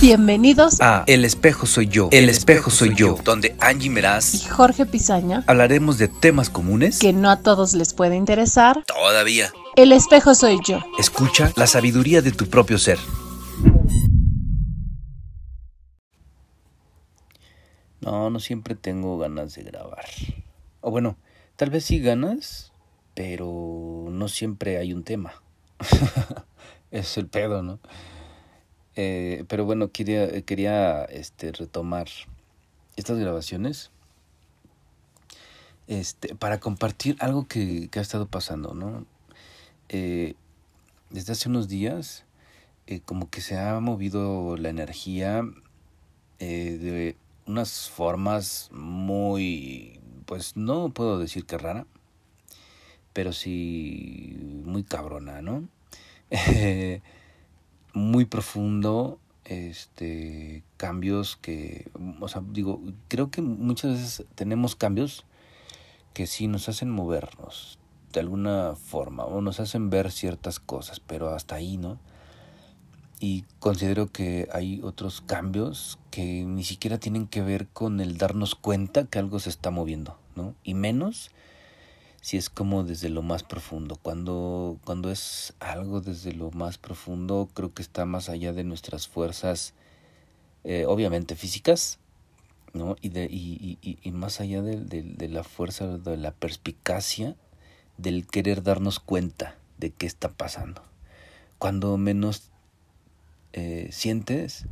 Bienvenidos a El espejo soy yo, El espejo soy yo, donde Angie Meraz y Jorge Pizaña hablaremos de temas comunes que no a todos les puede interesar. Todavía. El espejo soy yo. Escucha la sabiduría de tu propio ser. No, no siempre tengo ganas de grabar. O bueno, tal vez sí ganas, pero no siempre hay un tema. es el pedo, ¿no? Eh, pero bueno, quería, quería este, retomar estas grabaciones este, para compartir algo que, ha estado pasando, ¿no? Eh, desde hace unos días, eh, como que se ha movido la energía de unas formas muy, pues no puedo decir que rara, pero sí muy cabrona, ¿no? muy profundo, este, cambios que, o sea, digo, creo que muchas veces tenemos cambios que sí nos hacen movernos de alguna forma o nos hacen ver ciertas cosas, pero hasta ahí, ¿no? Y considero que hay otros cambios que ni siquiera tienen que ver con el darnos cuenta que algo se está moviendo, ¿no? Y menos si es como desde lo más profundo. Cuando, cuando es algo desde lo más profundo, creo que está más allá de nuestras fuerzas, eh, obviamente físicas, ¿no? Y, de, y, y, y más allá de, de, la fuerza, de la perspicacia, del querer darnos cuenta de qué está pasando. Cuando menos eh, sientes,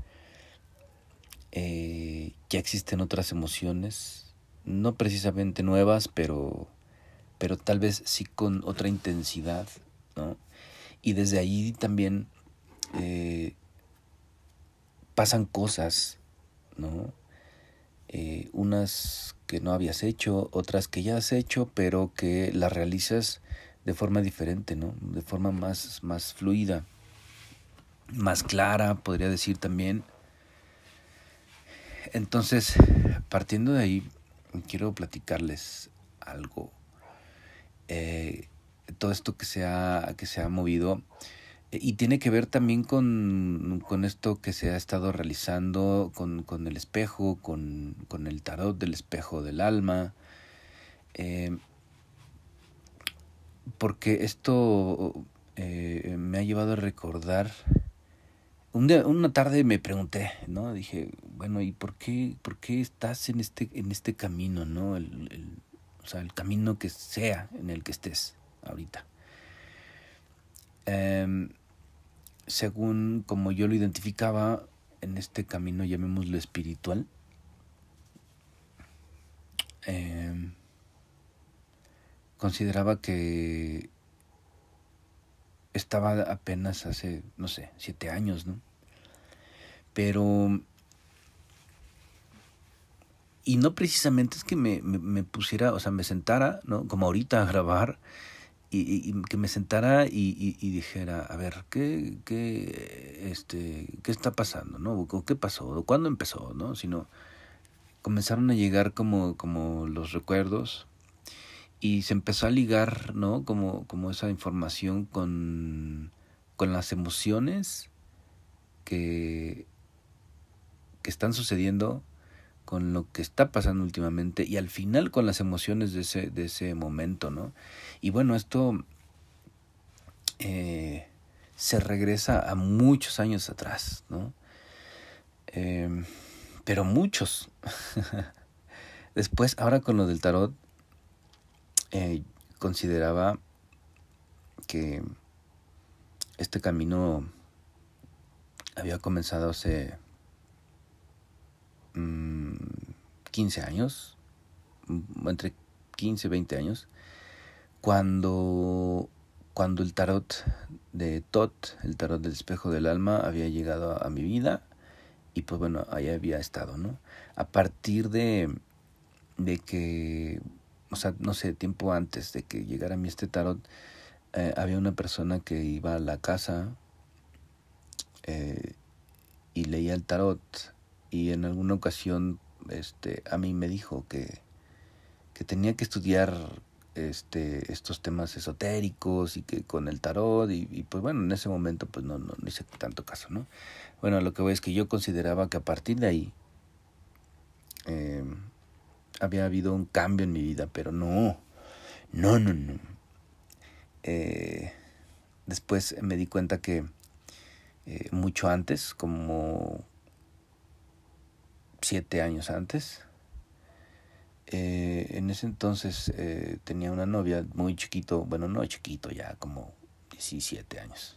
eh, ya existen otras emociones, no precisamente nuevas, pero pero tal vez sí con otra intensidad, ¿no? Y desde ahí también eh, pasan cosas, ¿no? Eh, unas que no habías hecho, otras que ya has hecho, pero que las realizas de forma diferente, ¿no? De forma más, más fluida, más clara, podría decir también. Entonces, partiendo de ahí, quiero platicarles algo eh, todo esto que se ha, que se ha movido. Eh, y tiene que ver también con, con esto que se ha estado realizando con, con el espejo, con, con, el tarot del espejo del alma. Eh, porque esto eh, me ha llevado a recordar. Un día, una tarde me pregunté, ¿no? Dije, bueno, ¿y por qué, por qué estás en este, en este camino, ¿no? El, sea, el camino que sea en el que estés ahorita. Em, según como yo lo identificaba en este camino, llamémoslo espiritual, em, consideraba que estaba apenas hace, no sé, siete años, ¿no? Pero y no precisamente es que me, me, pusiera, o sea, me sentara, ¿no? Como ahorita a grabar, y, que me sentara y, dijera, a ver, ¿qué, qué, este, ¿qué está pasando, no? ¿O qué pasó? ¿O cuándo empezó, no? Sino comenzaron a llegar como, como los recuerdos y se empezó a ligar, ¿no? Como, como esa información con, con las emociones que, que están sucediendo con lo que está pasando últimamente y al final con las emociones de ese, de ese momento, ¿no? Y bueno, esto eh, se regresa a muchos años atrás, ¿no? Em, pero muchos. Después, ahora con lo del tarot, eh, consideraba que este camino había comenzado hace 15 años, entre 15 y 20 años, cuando, cuando el tarot de Tot, el tarot del espejo del alma, había llegado a, mi vida y pues bueno, ahí había estado, ¿no? A partir de, de que, o sea, no sé, tiempo antes de que llegara a mí este tarot, eh, había una persona que iba a la casa eh, y leía el tarot y en alguna ocasión este, a mí me dijo que, que tenía que estudiar este, estos temas esotéricos y que con el tarot y, pues bueno, en ese momento pues no, no, hice tanto caso, ¿no? Bueno, lo que voy es que yo consideraba que a partir de ahí eh, había habido un cambio en mi vida, pero no, no, no, no. Eh, después me di cuenta que eh, mucho antes, como siete años antes, eh, en ese entonces eh, tenía una novia muy chiquito, bueno, no chiquito, ya como 17 años,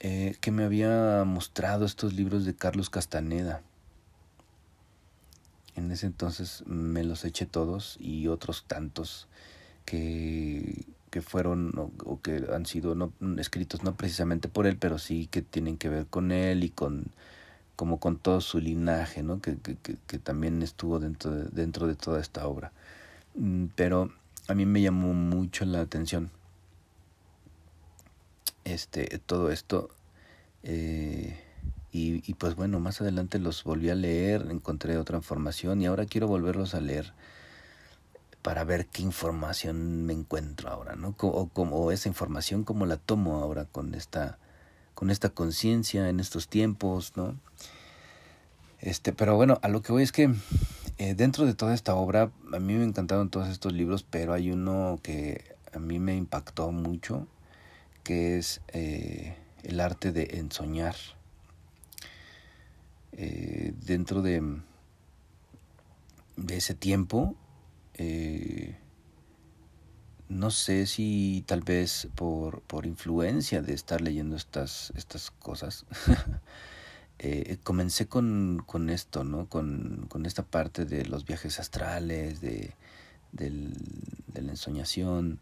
eh, que me había mostrado estos libros de Carlos Castaneda. En ese entonces me los eché todos y otros tantos que, que fueron o, que han sido escritos no precisamente por él, pero sí que tienen que ver con él y con como con todo su linaje, ¿no? que, que, que también estuvo dentro de, dentro de toda esta obra. Mm, pero a mí me llamó mucho la atención este, todo esto. Eh, y, y, pues bueno, más adelante los volví a leer, encontré otra información y ahora quiero volverlos a leer para ver qué información me encuentro ahora, ¿no? O, como esa información, cómo la tomo ahora con esta con esta conciencia en estos tiempos, ¿no? Este, pero bueno, a lo que voy es que eh, dentro de toda esta obra, a mí me encantaron todos estos libros, pero hay uno que a mí me impactó mucho, que es eh, el arte de ensoñar. Eh, dentro de, de ese tiempo, no sé si tal vez por, por influencia de estar leyendo estas, estas cosas, eh, comencé con, con esto, ¿no? Con, con, esta parte de los viajes astrales, de, del, de la ensoñación,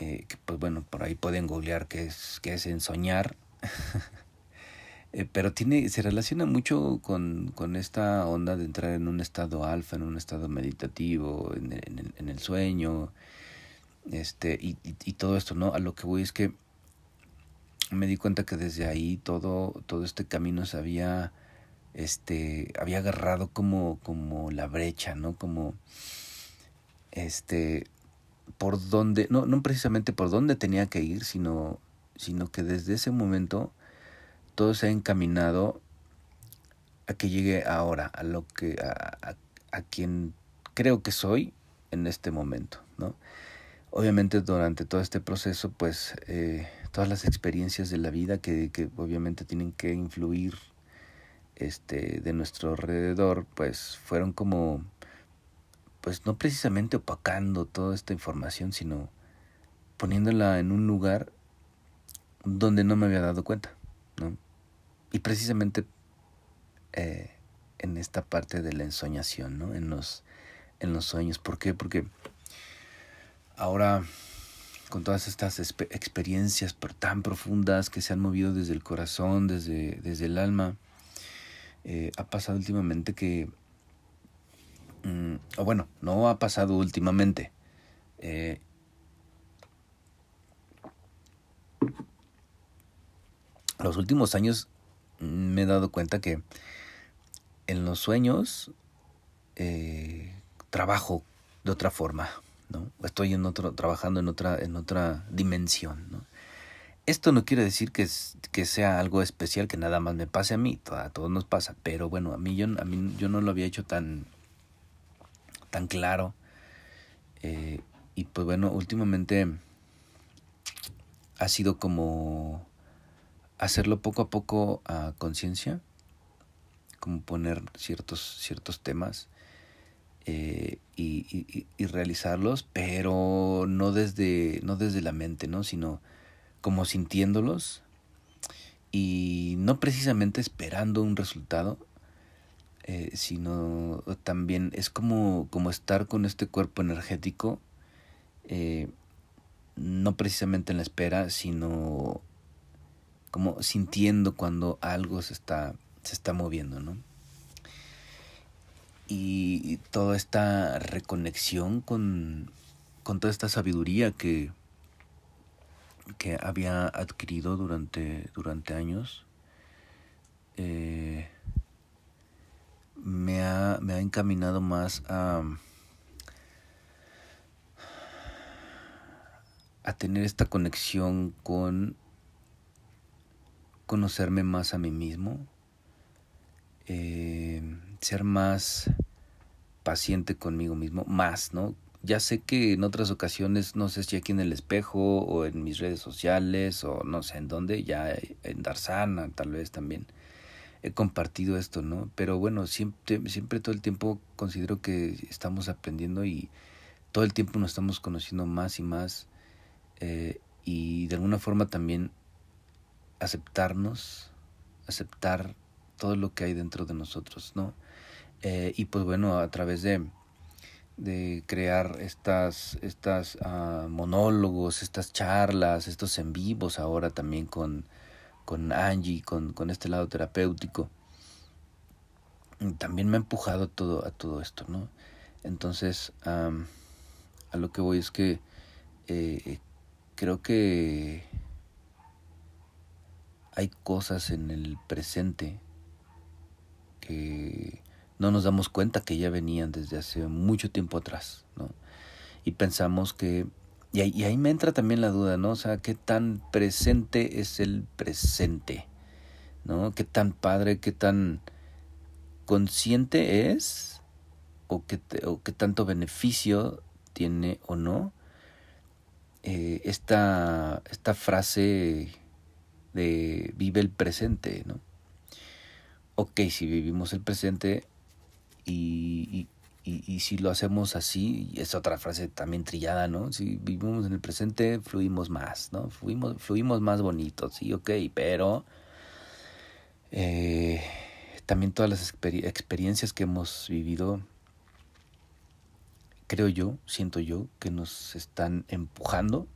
eh, que pues bueno, por ahí pueden googlear qué es, qué es ensoñar. Eh, pero tiene, se relaciona mucho con, con, esta onda de entrar en un estado alfa, en un estado meditativo, en, el sueño, este y, y, y, todo esto no a lo que voy es que me di cuenta que desde ahí todo todo este camino se había este había agarrado como como la brecha no como este por donde no no precisamente por dónde tenía que ir sino sino que desde ese momento todo se ha encaminado a que llegue ahora a lo que a, a, a quien creo que soy en este momento no obviamente durante todo este proceso, pues eh, todas las experiencias de la vida que, que, obviamente tienen que influir este, de nuestro alrededor, pues fueron como, pues no precisamente opacando toda esta información, sino poniéndola en un lugar donde no me había dado cuenta, ¿no? Y precisamente eh, en esta parte de la ensoñación, ¿no? En los, en los sueños. ¿Por qué? Porque ahora con todas estas experiencias tan profundas que se han movido desde el corazón, desde, desde el alma, eh, ha pasado últimamente que, mm, o bueno, no ha pasado últimamente, eh, los últimos años me he dado cuenta que en los sueños eh, trabajo de otra forma, ¿no? Estoy en otro, trabajando en otra, en otra dimensión. Esto no quiere decir que, que sea algo especial que nada más me pase a mí, a todos nos pasa, pero bueno, a mí yo, a mí, yo no lo había hecho tan, tan claro. Eh, y pues bueno, últimamente ha sido como hacerlo poco a poco a conciencia, como poner ciertos, ciertos temas eh, y, realizarlos, pero no desde, no desde la mente, ¿no? sino como sintiéndolos y no precisamente esperando un resultado, eh, sino también es como, como estar con este cuerpo energético, eh, no precisamente en la espera, sino como sintiendo cuando algo se está, se está moviendo, ¿no? y toda esta reconexión con, con toda esta sabiduría que, que había adquirido durante, durante años eh, me, ha, me ha encaminado más a, a tener esta conexión con conocerme más a mí mismo, eh, ser más paciente conmigo mismo, más, ¿no? Ya sé que en otras ocasiones, no sé si aquí en el espejo o en mis redes sociales o no sé en dónde, ya en Darsana tal vez también, he compartido esto, ¿no? Pero bueno, siempre, siempre todo el tiempo considero que estamos aprendiendo y todo el tiempo nos estamos conociendo más y más eh, y de alguna forma también aceptarnos, aceptar todo lo que hay dentro de nosotros, ¿no? Eh, y pues bueno, a través de, de crear estas, estas uh, monólogos, estas charlas, estos en vivos ahora también con, con Angie, con, con este lado terapéutico, también me ha empujado todo, a todo esto, ¿no? Entonces, a lo que voy es que eh, creo que hay cosas en el presente no nos damos cuenta que ya venían desde hace mucho tiempo atrás, ¿no? Y pensamos que, y ahí, me entra también la duda, ¿no? O sea, ¿qué tan presente es el presente? ¿No? ¿Qué tan padre, qué tan consciente es? ¿O qué, o qué tanto beneficio tiene o no? Eh, esta, esta frase de vive el presente, ¿no? Ok, si vivimos el presente y, si lo hacemos así, es otra frase también trillada, ¿no? Si vivimos en el presente, fluimos más, ¿no? Fluimos, fluimos más bonitos, sí, ok, pero eh, también todas las experiencias que hemos vivido, creo yo, siento yo, que nos están empujando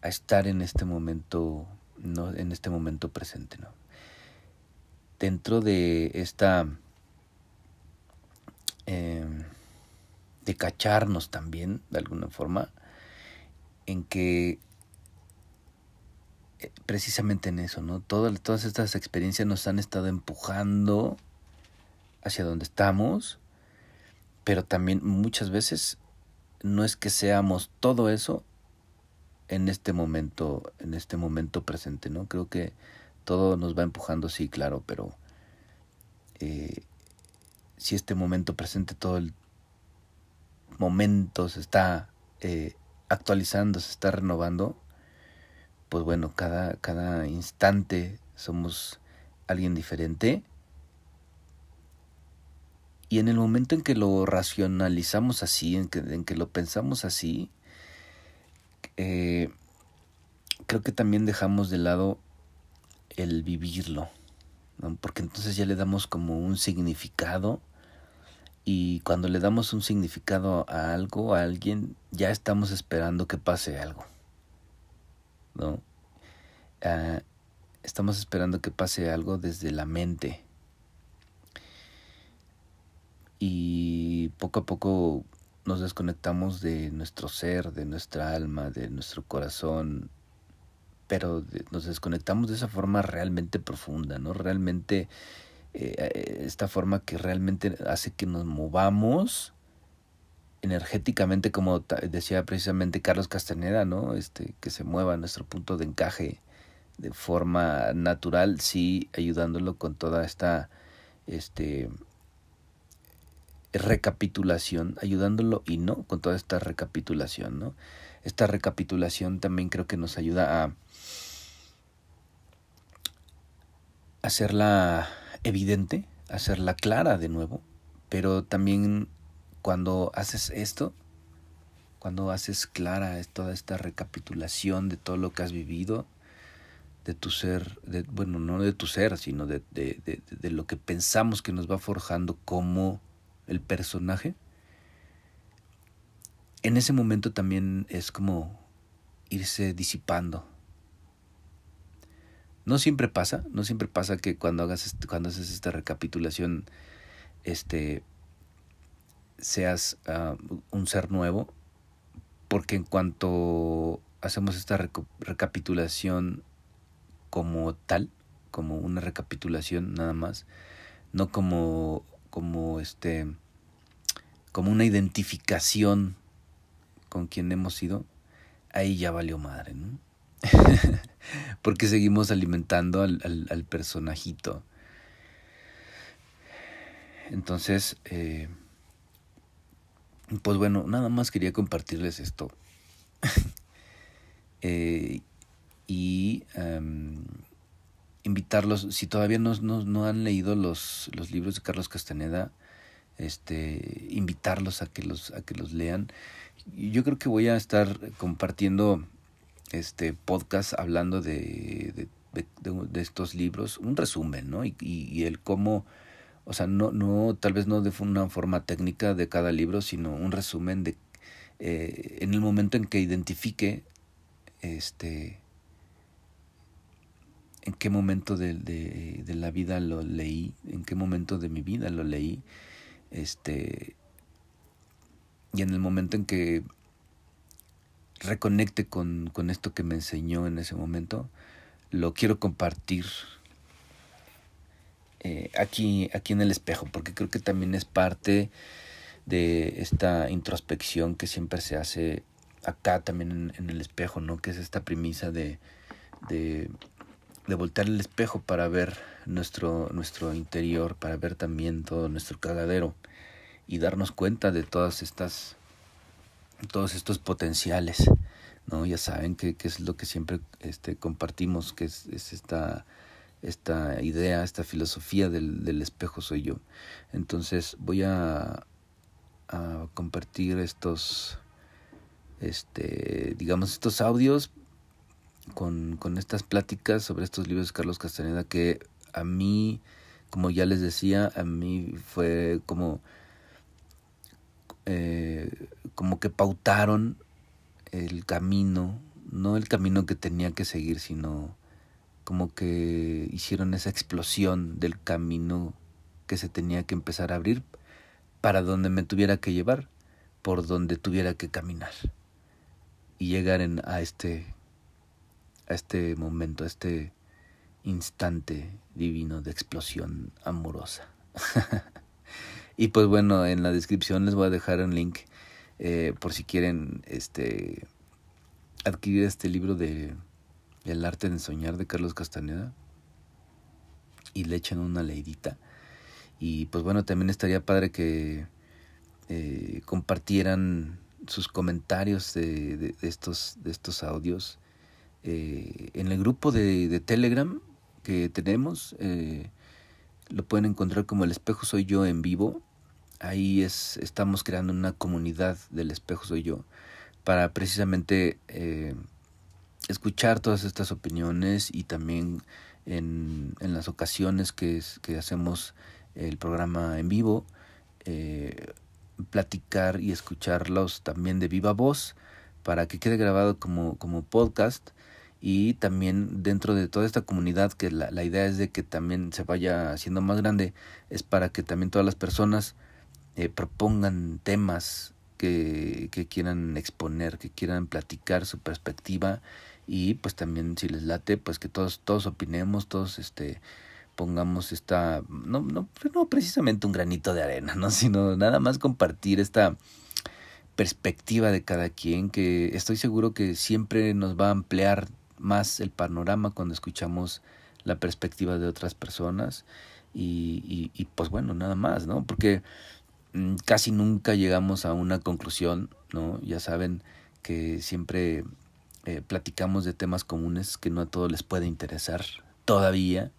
a estar en este momento ¿no? en este momento presente. ¿no? Dentro de esta... Eh, de cacharnos también, de alguna forma, en que eh, precisamente en eso, ¿no? Todas, todas estas experiencias nos han estado empujando hacia donde estamos, pero también muchas veces no es que seamos todo eso en este momento, en este momento presente, ¿no? Creo que todo nos va empujando, sí, claro, pero eh, si este momento presente, todo el momento se está eh, actualizando, se está renovando, pues bueno, cada, cada instante somos alguien diferente. Y en el momento en que lo racionalizamos así, en que, en que lo pensamos así, eh, creo que también dejamos de lado el vivirlo, porque entonces ya le damos como un significado y cuando le damos un significado a algo, a alguien, ya estamos esperando que pase algo, ¿no? Ah, estamos esperando que pase algo desde la mente y poco a poco nos desconectamos de nuestro ser, de nuestra alma, de nuestro corazón, pero nos desconectamos de esa forma realmente profunda, ¿no? Realmente, eh, esta forma que realmente hace que nos movamos energéticamente, como decía precisamente Carlos Castaneda, ¿no? Este, que se mueva nuestro punto de encaje de forma natural, sí, ayudándolo con toda esta, este, recapitulación, ayudándolo y no con toda esta recapitulación, ¿no? Esta recapitulación también creo que nos ayuda a hacerla evidente, hacerla clara de nuevo, pero también cuando haces esto, cuando haces clara toda esta recapitulación de todo lo que has vivido, de tu ser, de, bueno, no de tu ser, sino de, de, de, de lo que pensamos que nos va forjando como el personaje, en ese momento también es como irse disipando. No siempre pasa, no siempre pasa que cuando hagas cuando haces esta recapitulación, este seas ah, un ser nuevo, porque en cuanto hacemos esta recapitulación como tal, como una recapitulación nada más, no como como este como una identificación con quien hemos sido, ahí ya valió madre, ¿no? Porque seguimos alimentando al, al, personajito. Entonces, eh, pues bueno, nada más quería compartirles esto. eh, y um, invitarlos, si todavía no, no, no, han leído los, los libros de Carlos Castaneda, este, invitarlos a que los, a que los lean. Yo creo que voy a estar compartiendo este podcast hablando de, de, estos libros, un resumen, ¿no? Y, y, y, el cómo, o sea, no, no, tal vez no de una forma técnica de cada libro, sino un resumen de, eh, en el momento en que identifique, este, en qué momento de, de, de la vida lo leí, en qué momento de mi vida lo leí, este, y en el momento en que reconecte con, con esto que me enseñó en ese momento, lo quiero compartir eh, aquí, aquí en el espejo, porque creo que también es parte de esta introspección que siempre se hace acá también en, el espejo, ¿no? Que es esta premisa de, de, de, voltear el espejo para ver nuestro, nuestro interior, para ver también todo nuestro cagadero y darnos cuenta de todas estas todos estos potenciales, ¿no? Ya saben que, es lo que siempre este, compartimos, que es, es, esta, esta idea, esta filosofía del, del espejo soy yo. Entonces voy a, a compartir estos, este, digamos, estos audios con, con estas pláticas sobre estos libros de Carlos Castaneda que a mí, como ya les decía, a mí fue como eh, como que pautaron el camino, no el camino que tenía que seguir, sino como que hicieron esa explosión del camino que se tenía que empezar a abrir para donde me tuviera que llevar, por donde tuviera que caminar y llegar en, a este a este momento, a este instante divino de explosión amorosa. Y pues bueno, en la descripción les voy a dejar un link eh, por si quieren este adquirir este libro de El arte de soñar de Carlos Castaneda y le echen una leidita. Y pues bueno, también estaría padre que eh, compartieran sus comentarios de, estos, de estos audios eh, en el grupo de, Telegram que tenemos. Lo pueden encontrar como El espejo soy yo en vivo ahí es, estamos creando una comunidad del espejo soy yo para precisamente eh, escuchar todas estas opiniones y también en, en las ocasiones que, que hacemos el programa en vivo, eh, platicar y escucharlos también de viva voz para que quede grabado como, como podcast y también dentro de toda esta comunidad que la, la idea es de que también se vaya haciendo más grande es para que también todas las personas eh, propongan temas que, que quieran exponer, que quieran platicar su perspectiva y pues también si les late pues que todos todos opinemos, todos este pongamos esta no no no precisamente un granito de arena, no, sino nada más compartir esta perspectiva de cada quien que estoy seguro que siempre nos va a ampliar más el panorama cuando escuchamos la perspectiva de otras personas y, y, y pues bueno, nada más, ¿no? Porque casi nunca llegamos a una conclusión, ¿no? Ya saben que siempre eh, platicamos de temas comunes que no a todos les puede interesar todavía,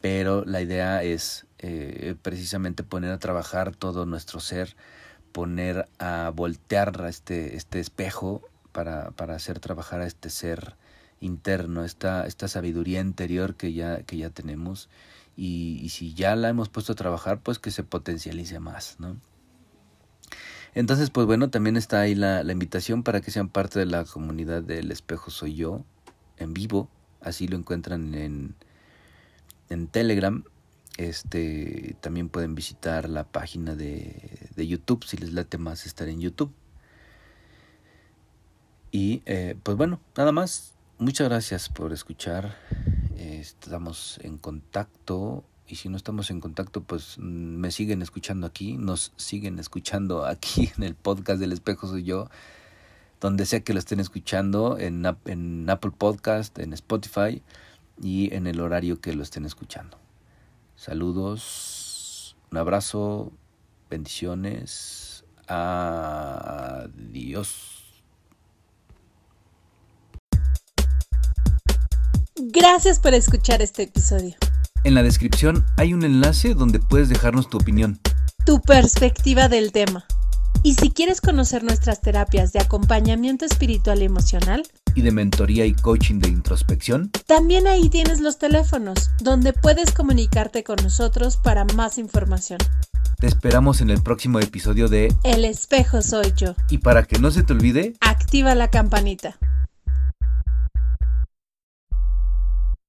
pero la idea es eh, precisamente poner a trabajar todo nuestro ser, poner a voltear este, este espejo para, para hacer trabajar a este ser interno, esta, esta sabiduría interior que ya, que ya tenemos y, si ya la hemos puesto a trabajar, pues que se potencialice más, ¿no? Entonces, pues bueno, también está ahí la, la invitación para que sean parte de la comunidad del espejo soy yo, en vivo, así lo encuentran en, en Telegram. Este, también pueden visitar la página de, de YouTube si les late más estar en YouTube. Y eh, pues bueno, nada más. Muchas gracias por escuchar. Estamos en contacto y si no estamos en contacto, pues mm, me siguen escuchando aquí, nos siguen escuchando aquí en el podcast del espejo soy yo, donde sea que lo estén escuchando, en, en Apple Podcast, en Spotify y en el horario que lo estén escuchando. Saludos, un abrazo, bendiciones, adiós. Gracias por escuchar este episodio. En la descripción hay un enlace donde puedes dejarnos tu opinión. Tu perspectiva del tema. Y si quieres conocer nuestras terapias de acompañamiento espiritual y emocional, y de mentoría y coaching de introspección, también ahí tienes los teléfonos, donde puedes comunicarte con nosotros para más información. Te esperamos en el próximo episodio de El espejo soy yo. Y para que no se te olvide, activa la campanita.